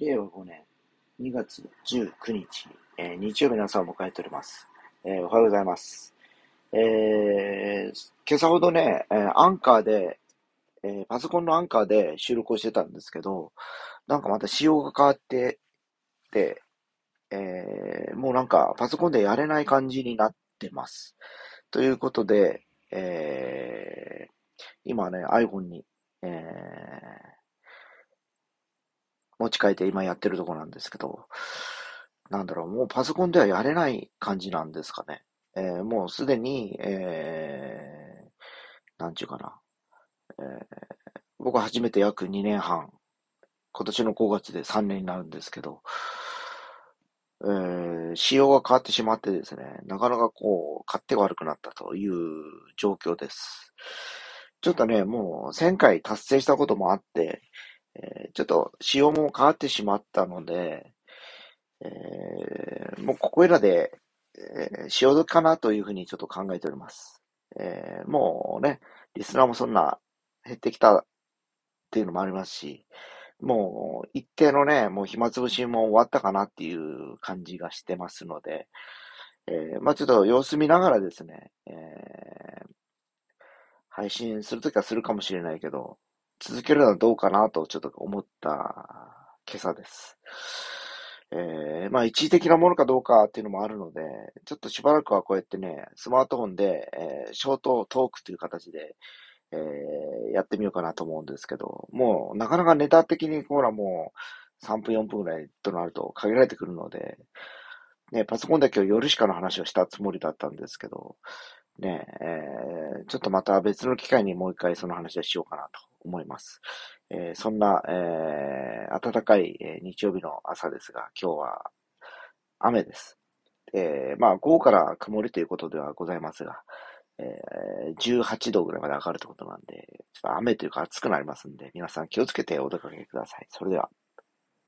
令和5年2月19日、えー、日曜日の朝を迎えております。えー、おはようございます。えー、今朝ほどね、えー、アンカーで、えー、パソコンのアンカーで収録をしてたんですけど、なんかまた仕様が変わってて、えー、もうなんかパソコンでやれない感じになってます。ということで、えー、今ね、iPhone に、えー、持ち替えて今やってるとこなんですけど、なんだろう、もうパソコンではやれない感じなんですかね。えー、もうすでに、えー、なんちゅうかな。えー、僕は初めて約2年半、今年の5月で3年になるんですけど、えー、仕様が変わってしまってですね、なかなかこう、勝手が悪くなったという状況です。ちょっとね、もう1000回達成したこともあって、え、ちょっと仕様も変わってしまったので、えー、もうここいらで、えー、潮時かなというふうにちょっと考えております。えー、もうね、リスナーもそんな減ってきたっていうのもありますし、もう一定のね、もう暇つぶしも終わったかなっていう感じがしてますので、えー、まあちょっと様子見ながらですね、えー、配信するときはするかもしれないけど、続けるのはどうかなとちょっと思った今朝です。えー、まあ一時的なものかどうかっていうのもあるので、ちょっとしばらくはこうやってね、スマートフォンで、えー、ショートトークという形で、えー、やってみようかなと思うんですけど、もうなかなかネタ的にほらもう3分4分ぐらいとなると限られてくるので、ね、パソコンで今日夜しかの話をしたつもりだったんですけど、ね、えー、ちょっとまた別の機会にもう一回その話をしようかなと思います。えー、そんな、えー、暖かい、日曜日の朝ですが、今日は雨です。えー、まあ、午後から曇りということではございますが、えー、18度ぐらいまで上がるということなんで、ちょっと雨というか暑くなりますんで、皆さん気をつけてお出かけください。それでは。